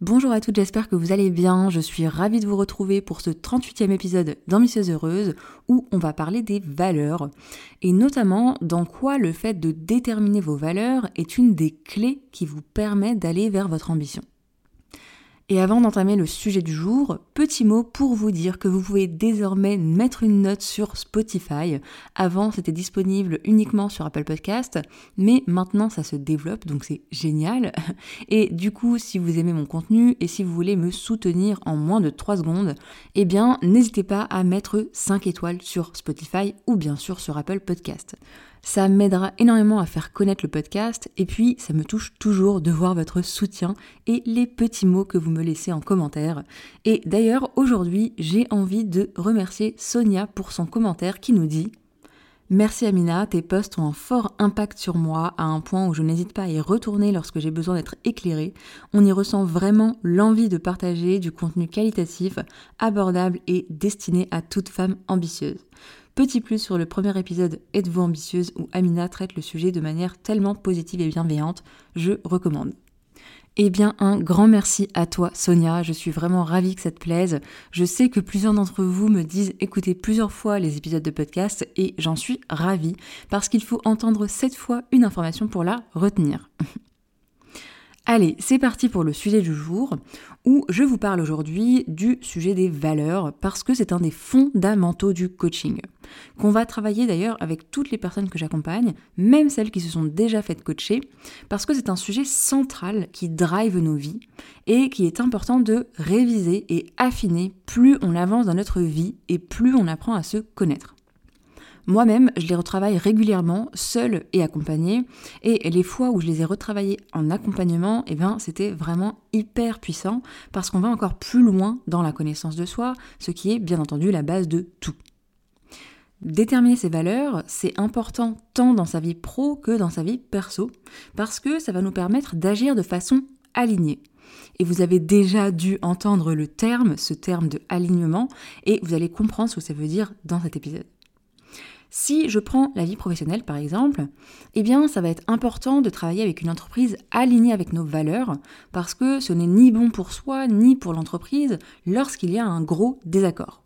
Bonjour à toutes, j'espère que vous allez bien. Je suis ravie de vous retrouver pour ce 38e épisode d'Ambitieuse Heureuse où on va parler des valeurs et notamment dans quoi le fait de déterminer vos valeurs est une des clés qui vous permet d'aller vers votre ambition. Et avant d'entamer le sujet du jour, petit mot pour vous dire que vous pouvez désormais mettre une note sur Spotify. Avant, c'était disponible uniquement sur Apple Podcast, mais maintenant ça se développe, donc c'est génial. Et du coup, si vous aimez mon contenu et si vous voulez me soutenir en moins de 3 secondes, eh bien, n'hésitez pas à mettre 5 étoiles sur Spotify ou bien sûr sur Apple Podcast. Ça m'aidera énormément à faire connaître le podcast et puis ça me touche toujours de voir votre soutien et les petits mots que vous me laissez en commentaire. Et d'ailleurs, aujourd'hui, j'ai envie de remercier Sonia pour son commentaire qui nous dit Merci Amina, tes posts ont un fort impact sur moi à un point où je n'hésite pas à y retourner lorsque j'ai besoin d'être éclairée. On y ressent vraiment l'envie de partager du contenu qualitatif, abordable et destiné à toute femme ambitieuse. Petit plus sur le premier épisode Êtes-vous ambitieuse où Amina traite le sujet de manière tellement positive et bienveillante, je recommande. Eh bien, un grand merci à toi, Sonia. Je suis vraiment ravie que ça te plaise. Je sais que plusieurs d'entre vous me disent écouter plusieurs fois les épisodes de podcast et j'en suis ravie parce qu'il faut entendre cette fois une information pour la retenir. Allez, c'est parti pour le sujet du jour, où je vous parle aujourd'hui du sujet des valeurs, parce que c'est un des fondamentaux du coaching, qu'on va travailler d'ailleurs avec toutes les personnes que j'accompagne, même celles qui se sont déjà faites coacher, parce que c'est un sujet central qui drive nos vies et qui est important de réviser et affiner plus on avance dans notre vie et plus on apprend à se connaître. Moi-même, je les retravaille régulièrement, seule et accompagnée. Et les fois où je les ai retravaillés en accompagnement, eh ben, c'était vraiment hyper puissant parce qu'on va encore plus loin dans la connaissance de soi, ce qui est bien entendu la base de tout. Déterminer ses valeurs, c'est important tant dans sa vie pro que dans sa vie perso, parce que ça va nous permettre d'agir de façon alignée. Et vous avez déjà dû entendre le terme, ce terme de alignement, et vous allez comprendre ce que ça veut dire dans cet épisode. Si je prends la vie professionnelle par exemple, eh bien ça va être important de travailler avec une entreprise alignée avec nos valeurs parce que ce n'est ni bon pour soi ni pour l'entreprise lorsqu'il y a un gros désaccord.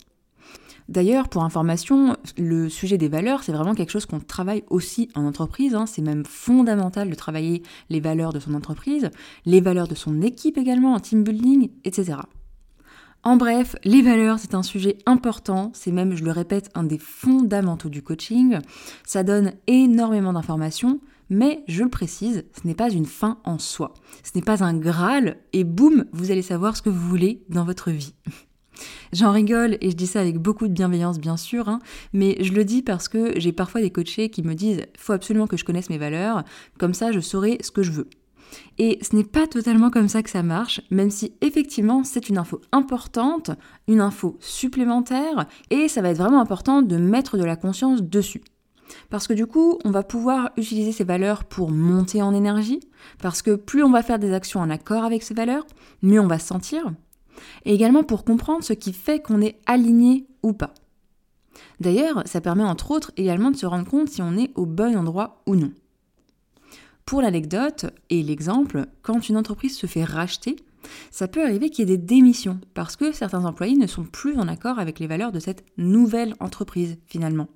D'ailleurs, pour information, le sujet des valeurs, c'est vraiment quelque chose qu'on travaille aussi en entreprise. Hein. C'est même fondamental de travailler les valeurs de son entreprise, les valeurs de son équipe également en team building, etc. En bref, les valeurs, c'est un sujet important, c'est même, je le répète, un des fondamentaux du coaching. Ça donne énormément d'informations, mais je le précise, ce n'est pas une fin en soi. Ce n'est pas un Graal et boum, vous allez savoir ce que vous voulez dans votre vie. J'en rigole et je dis ça avec beaucoup de bienveillance bien sûr, hein, mais je le dis parce que j'ai parfois des coachés qui me disent faut absolument que je connaisse mes valeurs, comme ça je saurai ce que je veux. Et ce n'est pas totalement comme ça que ça marche, même si effectivement c'est une info importante, une info supplémentaire, et ça va être vraiment important de mettre de la conscience dessus. Parce que du coup, on va pouvoir utiliser ces valeurs pour monter en énergie, parce que plus on va faire des actions en accord avec ces valeurs, mieux on va se sentir, et également pour comprendre ce qui fait qu'on est aligné ou pas. D'ailleurs, ça permet entre autres également de se rendre compte si on est au bon endroit ou non. Pour l'anecdote et l'exemple, quand une entreprise se fait racheter, ça peut arriver qu'il y ait des démissions parce que certains employés ne sont plus en accord avec les valeurs de cette nouvelle entreprise finalement.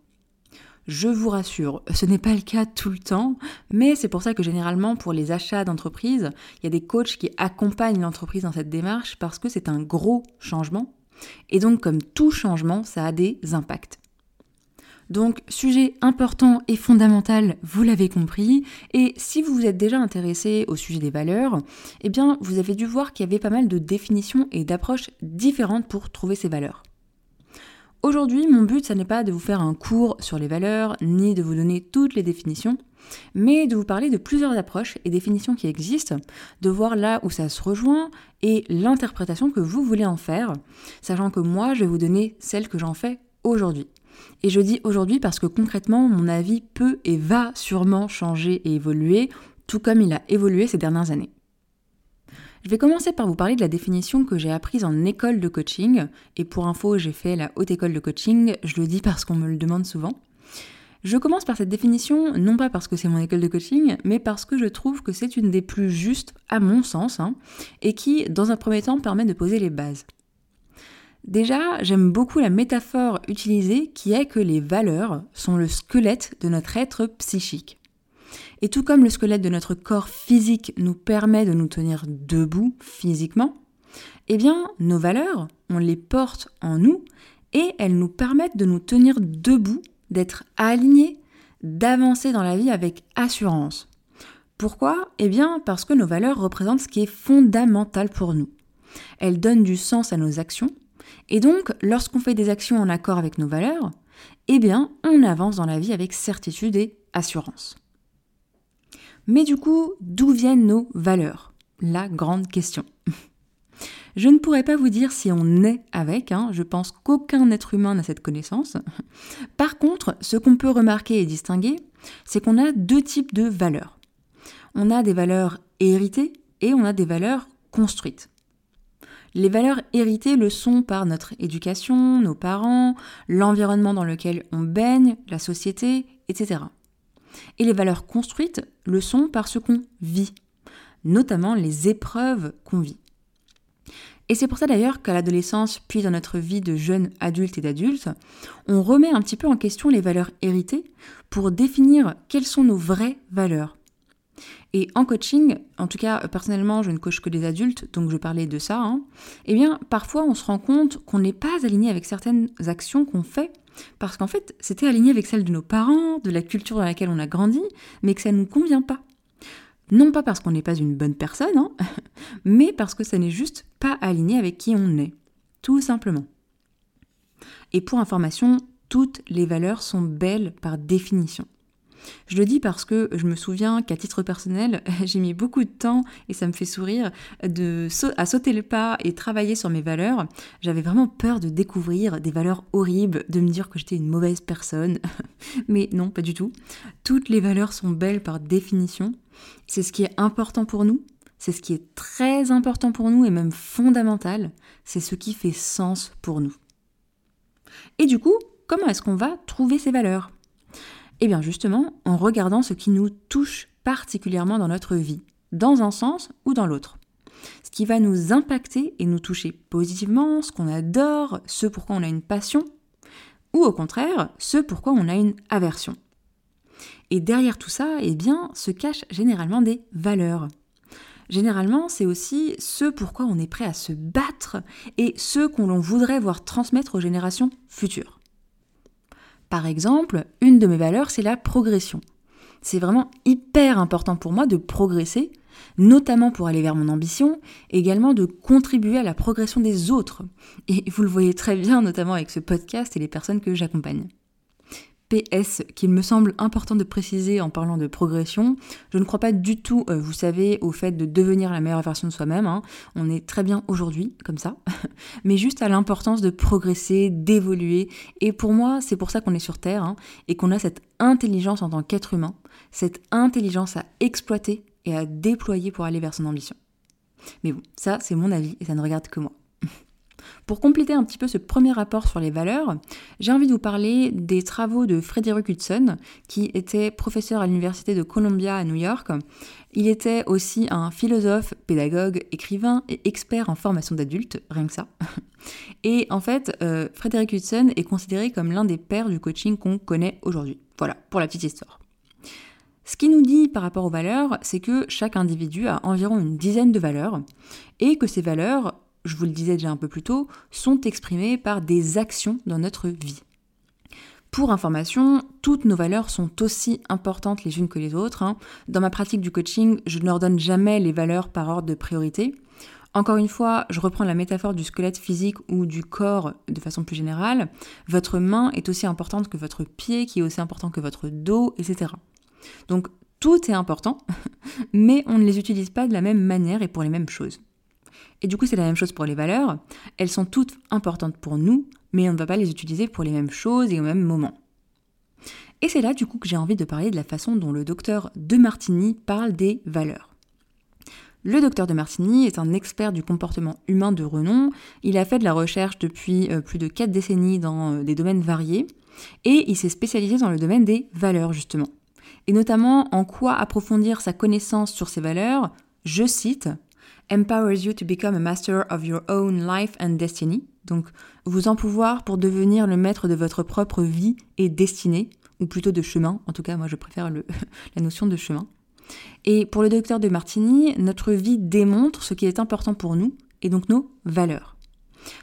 Je vous rassure, ce n'est pas le cas tout le temps, mais c'est pour ça que généralement pour les achats d'entreprise, il y a des coachs qui accompagnent l'entreprise dans cette démarche parce que c'est un gros changement. Et donc comme tout changement, ça a des impacts. Donc sujet important et fondamental, vous l'avez compris, et si vous vous êtes déjà intéressé au sujet des valeurs, eh bien vous avez dû voir qu'il y avait pas mal de définitions et d'approches différentes pour trouver ces valeurs. Aujourd'hui, mon but, ça n'est pas de vous faire un cours sur les valeurs, ni de vous donner toutes les définitions, mais de vous parler de plusieurs approches et définitions qui existent, de voir là où ça se rejoint et l'interprétation que vous voulez en faire, sachant que moi, je vais vous donner celle que j'en fais aujourd'hui. Et je dis aujourd'hui parce que concrètement, mon avis peut et va sûrement changer et évoluer, tout comme il a évolué ces dernières années. Je vais commencer par vous parler de la définition que j'ai apprise en école de coaching. Et pour info, j'ai fait la haute école de coaching, je le dis parce qu'on me le demande souvent. Je commence par cette définition, non pas parce que c'est mon école de coaching, mais parce que je trouve que c'est une des plus justes, à mon sens, hein, et qui, dans un premier temps, permet de poser les bases. Déjà, j'aime beaucoup la métaphore utilisée qui est que les valeurs sont le squelette de notre être psychique. Et tout comme le squelette de notre corps physique nous permet de nous tenir debout physiquement, eh bien, nos valeurs, on les porte en nous et elles nous permettent de nous tenir debout, d'être alignés, d'avancer dans la vie avec assurance. Pourquoi? Eh bien, parce que nos valeurs représentent ce qui est fondamental pour nous. Elles donnent du sens à nos actions, et donc, lorsqu'on fait des actions en accord avec nos valeurs, eh bien, on avance dans la vie avec certitude et assurance. Mais du coup, d'où viennent nos valeurs? La grande question. Je ne pourrais pas vous dire si on est avec, hein. je pense qu'aucun être humain n'a cette connaissance. Par contre, ce qu'on peut remarquer et distinguer, c'est qu'on a deux types de valeurs. On a des valeurs héritées et on a des valeurs construites. Les valeurs héritées le sont par notre éducation, nos parents, l'environnement dans lequel on baigne, la société, etc. Et les valeurs construites le sont par ce qu'on vit, notamment les épreuves qu'on vit. Et c'est pour ça d'ailleurs qu'à l'adolescence, puis dans notre vie de jeune adulte et d'adulte, on remet un petit peu en question les valeurs héritées pour définir quelles sont nos vraies valeurs. Et en coaching, en tout cas personnellement, je ne coach que des adultes, donc je parlais de ça, hein, eh bien parfois on se rend compte qu'on n'est pas aligné avec certaines actions qu'on fait, parce qu'en fait c'était aligné avec celles de nos parents, de la culture dans laquelle on a grandi, mais que ça ne nous convient pas. Non pas parce qu'on n'est pas une bonne personne, hein, mais parce que ça n'est juste pas aligné avec qui on est, tout simplement. Et pour information, toutes les valeurs sont belles par définition. Je le dis parce que je me souviens qu'à titre personnel, j'ai mis beaucoup de temps, et ça me fait sourire, de à sauter le pas et travailler sur mes valeurs. J'avais vraiment peur de découvrir des valeurs horribles, de me dire que j'étais une mauvaise personne. Mais non, pas du tout. Toutes les valeurs sont belles par définition. C'est ce qui est important pour nous. C'est ce qui est très important pour nous et même fondamental. C'est ce qui fait sens pour nous. Et du coup, comment est-ce qu'on va trouver ces valeurs? Eh bien justement, en regardant ce qui nous touche particulièrement dans notre vie, dans un sens ou dans l'autre. Ce qui va nous impacter et nous toucher positivement, ce qu'on adore, ce pourquoi on a une passion, ou au contraire, ce pourquoi on a une aversion. Et derrière tout ça, eh bien, se cachent généralement des valeurs. Généralement, c'est aussi ce pourquoi on est prêt à se battre et ce qu'on l'on voudrait voir transmettre aux générations futures. Par exemple, une de mes valeurs, c'est la progression. C'est vraiment hyper important pour moi de progresser, notamment pour aller vers mon ambition, également de contribuer à la progression des autres. Et vous le voyez très bien, notamment avec ce podcast et les personnes que j'accompagne. PS qu'il me semble important de préciser en parlant de progression. Je ne crois pas du tout, euh, vous savez, au fait de devenir la meilleure version de soi-même. Hein. On est très bien aujourd'hui, comme ça. Mais juste à l'importance de progresser, d'évoluer. Et pour moi, c'est pour ça qu'on est sur Terre hein, et qu'on a cette intelligence en tant qu'être humain, cette intelligence à exploiter et à déployer pour aller vers son ambition. Mais bon, ça, c'est mon avis et ça ne regarde que moi. Pour compléter un petit peu ce premier rapport sur les valeurs, j'ai envie de vous parler des travaux de Frederick Hudson, qui était professeur à l'Université de Columbia à New York. Il était aussi un philosophe, pédagogue, écrivain et expert en formation d'adultes, rien que ça. Et en fait, euh, Frederick Hudson est considéré comme l'un des pères du coaching qu'on connaît aujourd'hui. Voilà, pour la petite histoire. Ce qui nous dit par rapport aux valeurs, c'est que chaque individu a environ une dizaine de valeurs et que ces valeurs je vous le disais déjà un peu plus tôt, sont exprimées par des actions dans notre vie. Pour information, toutes nos valeurs sont aussi importantes les unes que les autres. Hein. Dans ma pratique du coaching, je ne leur donne jamais les valeurs par ordre de priorité. Encore une fois, je reprends la métaphore du squelette physique ou du corps de façon plus générale. Votre main est aussi importante que votre pied, qui est aussi important que votre dos, etc. Donc tout est important, mais on ne les utilise pas de la même manière et pour les mêmes choses. Et du coup, c'est la même chose pour les valeurs. Elles sont toutes importantes pour nous, mais on ne va pas les utiliser pour les mêmes choses et au même moment. Et c'est là, du coup, que j'ai envie de parler de la façon dont le docteur De Martini parle des valeurs. Le docteur de Martini est un expert du comportement humain de renom. Il a fait de la recherche depuis euh, plus de 4 décennies dans euh, des domaines variés et il s'est spécialisé dans le domaine des valeurs justement. Et notamment en quoi approfondir sa connaissance sur ces valeurs, je cite, empowers you to become a master of your own life and destiny. Donc, vous en pouvoir pour devenir le maître de votre propre vie et destinée, ou plutôt de chemin. En tout cas, moi, je préfère la notion de chemin. Et pour le docteur de Martini, notre vie démontre ce qui est important pour nous, et donc nos valeurs.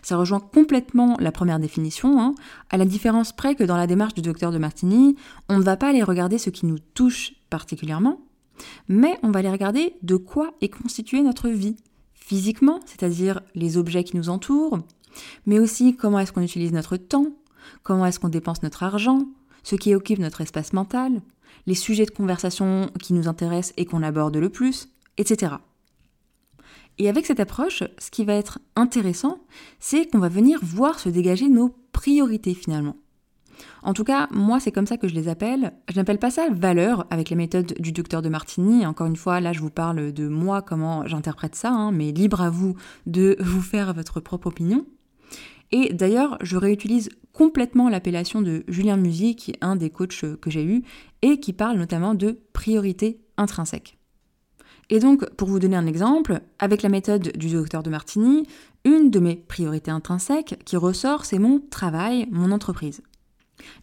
Ça rejoint complètement la première définition, hein, à la différence près que dans la démarche du docteur de Martini, on ne va pas aller regarder ce qui nous touche particulièrement, mais on va aller regarder de quoi est constituée notre vie, physiquement, c'est-à-dire les objets qui nous entourent, mais aussi comment est-ce qu'on utilise notre temps, comment est-ce qu'on dépense notre argent, ce qui occupe notre espace mental, les sujets de conversation qui nous intéressent et qu'on aborde le plus, etc. Et avec cette approche, ce qui va être intéressant, c'est qu'on va venir voir se dégager nos priorités finalement. En tout cas, moi, c'est comme ça que je les appelle. Je n'appelle pas ça valeur avec la méthode du docteur de Martini. Encore une fois, là, je vous parle de moi, comment j'interprète ça, hein, mais libre à vous de vous faire votre propre opinion. Et d'ailleurs, je réutilise complètement l'appellation de Julien Musy, qui est un des coachs que j'ai eu, et qui parle notamment de priorité intrinsèque. Et donc, pour vous donner un exemple, avec la méthode du docteur de Martini, une de mes priorités intrinsèques qui ressort, c'est mon travail, mon entreprise.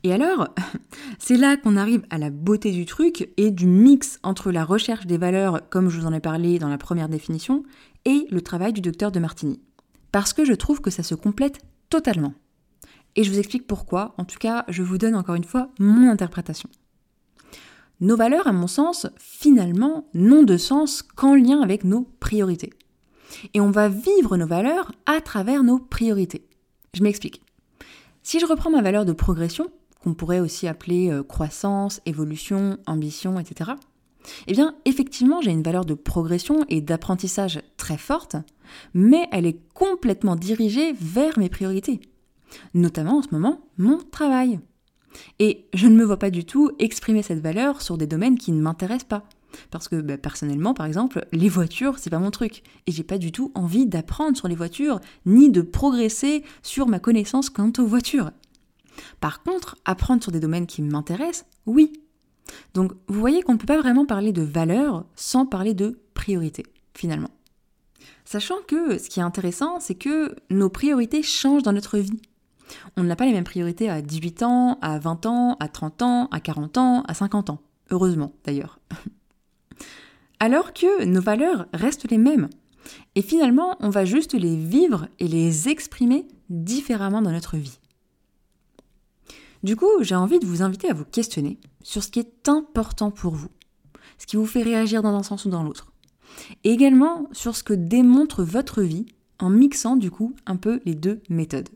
Et alors, c'est là qu'on arrive à la beauté du truc et du mix entre la recherche des valeurs, comme je vous en ai parlé dans la première définition, et le travail du docteur de Martini. Parce que je trouve que ça se complète totalement. Et je vous explique pourquoi, en tout cas, je vous donne encore une fois mon interprétation. Nos valeurs, à mon sens, finalement, n'ont de sens qu'en lien avec nos priorités. Et on va vivre nos valeurs à travers nos priorités. Je m'explique. Si je reprends ma valeur de progression, qu'on pourrait aussi appeler euh, croissance, évolution, ambition, etc., eh bien, effectivement, j'ai une valeur de progression et d'apprentissage très forte, mais elle est complètement dirigée vers mes priorités, notamment en ce moment mon travail. Et je ne me vois pas du tout exprimer cette valeur sur des domaines qui ne m'intéressent pas. Parce que bah, personnellement, par exemple, les voitures, c'est pas mon truc. Et j'ai pas du tout envie d'apprendre sur les voitures, ni de progresser sur ma connaissance quant aux voitures. Par contre, apprendre sur des domaines qui m'intéressent, oui. Donc vous voyez qu'on ne peut pas vraiment parler de valeur sans parler de priorité, finalement. Sachant que ce qui est intéressant, c'est que nos priorités changent dans notre vie. On n'a pas les mêmes priorités à 18 ans, à 20 ans, à 30 ans, à 40 ans, à 50 ans. Heureusement, d'ailleurs. Alors que nos valeurs restent les mêmes. Et finalement, on va juste les vivre et les exprimer différemment dans notre vie. Du coup, j'ai envie de vous inviter à vous questionner sur ce qui est important pour vous, ce qui vous fait réagir dans un sens ou dans l'autre. Et également sur ce que démontre votre vie en mixant du coup un peu les deux méthodes.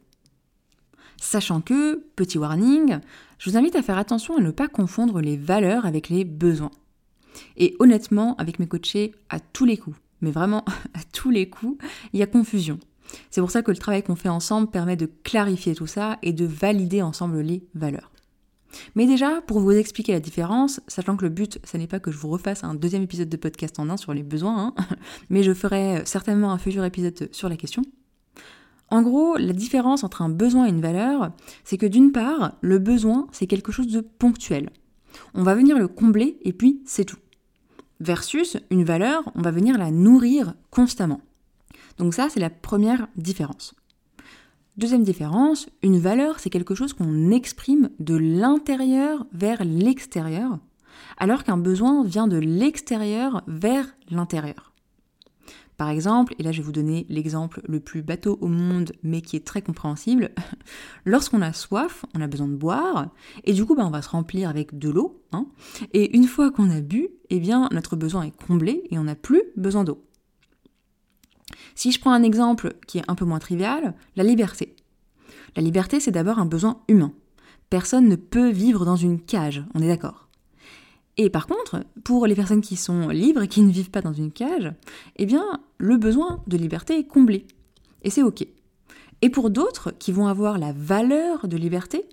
Sachant que, petit warning, je vous invite à faire attention à ne pas confondre les valeurs avec les besoins. Et honnêtement, avec mes coachés, à tous les coups, mais vraiment à tous les coups, il y a confusion. C'est pour ça que le travail qu'on fait ensemble permet de clarifier tout ça et de valider ensemble les valeurs. Mais déjà, pour vous expliquer la différence, sachant que le but, ce n'est pas que je vous refasse un deuxième épisode de podcast en un sur les besoins, hein, mais je ferai certainement un futur épisode sur la question, en gros, la différence entre un besoin et une valeur, c'est que d'une part, le besoin, c'est quelque chose de ponctuel. On va venir le combler et puis c'est tout. Versus une valeur, on va venir la nourrir constamment. Donc ça, c'est la première différence. Deuxième différence, une valeur, c'est quelque chose qu'on exprime de l'intérieur vers l'extérieur, alors qu'un besoin vient de l'extérieur vers l'intérieur. Par exemple, et là je vais vous donner l'exemple le plus bateau au monde, mais qui est très compréhensible, lorsqu'on a soif, on a besoin de boire, et du coup bah, on va se remplir avec de l'eau, hein, et une fois qu'on a bu, eh bien notre besoin est comblé et on n'a plus besoin d'eau. Si je prends un exemple qui est un peu moins trivial, la liberté. La liberté, c'est d'abord un besoin humain. Personne ne peut vivre dans une cage, on est d'accord. Et par contre, pour les personnes qui sont libres et qui ne vivent pas dans une cage, eh bien, le besoin de liberté est comblé. Et c'est OK. Et pour d'autres qui vont avoir la valeur de liberté,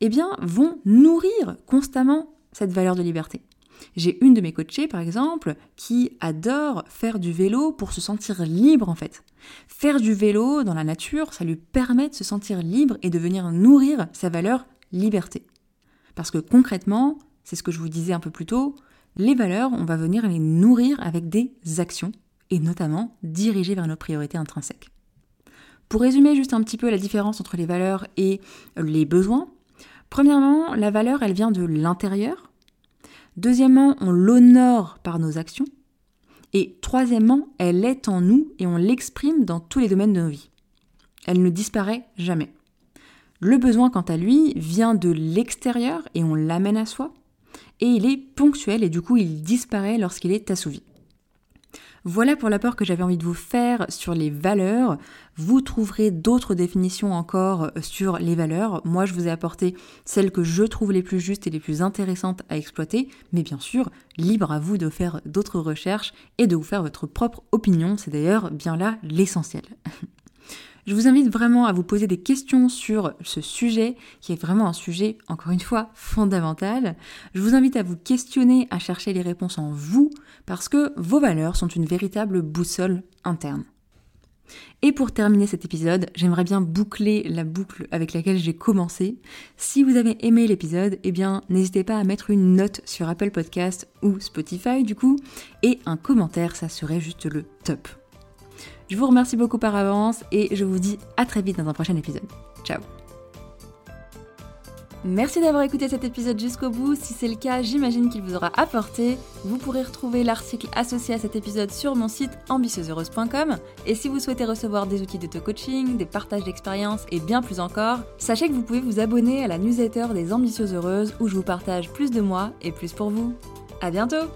eh bien, vont nourrir constamment cette valeur de liberté. J'ai une de mes coachées, par exemple, qui adore faire du vélo pour se sentir libre, en fait. Faire du vélo dans la nature, ça lui permet de se sentir libre et de venir nourrir sa valeur liberté. Parce que concrètement, c'est ce que je vous disais un peu plus tôt, les valeurs, on va venir les nourrir avec des actions, et notamment diriger vers nos priorités intrinsèques. Pour résumer juste un petit peu la différence entre les valeurs et les besoins, premièrement, la valeur, elle vient de l'intérieur. Deuxièmement, on l'honore par nos actions. Et troisièmement, elle est en nous et on l'exprime dans tous les domaines de nos vies. Elle ne disparaît jamais. Le besoin, quant à lui, vient de l'extérieur et on l'amène à soi. Et il est ponctuel et du coup il disparaît lorsqu'il est assouvi. Voilà pour l'apport que j'avais envie de vous faire sur les valeurs. Vous trouverez d'autres définitions encore sur les valeurs. Moi, je vous ai apporté celles que je trouve les plus justes et les plus intéressantes à exploiter. Mais bien sûr, libre à vous de faire d'autres recherches et de vous faire votre propre opinion. C'est d'ailleurs bien là l'essentiel. Je vous invite vraiment à vous poser des questions sur ce sujet, qui est vraiment un sujet, encore une fois, fondamental. Je vous invite à vous questionner, à chercher les réponses en vous, parce que vos valeurs sont une véritable boussole interne. Et pour terminer cet épisode, j'aimerais bien boucler la boucle avec laquelle j'ai commencé. Si vous avez aimé l'épisode, eh bien, n'hésitez pas à mettre une note sur Apple Podcast ou Spotify du coup, et un commentaire, ça serait juste le top. Je vous remercie beaucoup par avance et je vous dis à très vite dans un prochain épisode. Ciao Merci d'avoir écouté cet épisode jusqu'au bout. Si c'est le cas, j'imagine qu'il vous aura apporté. Vous pourrez retrouver l'article associé à cet épisode sur mon site ambitieuseheureuse.com. Et si vous souhaitez recevoir des outils d'auto-coaching, des partages d'expériences et bien plus encore, sachez que vous pouvez vous abonner à la newsletter des Ambitieuses Heureuses où je vous partage plus de moi et plus pour vous. À bientôt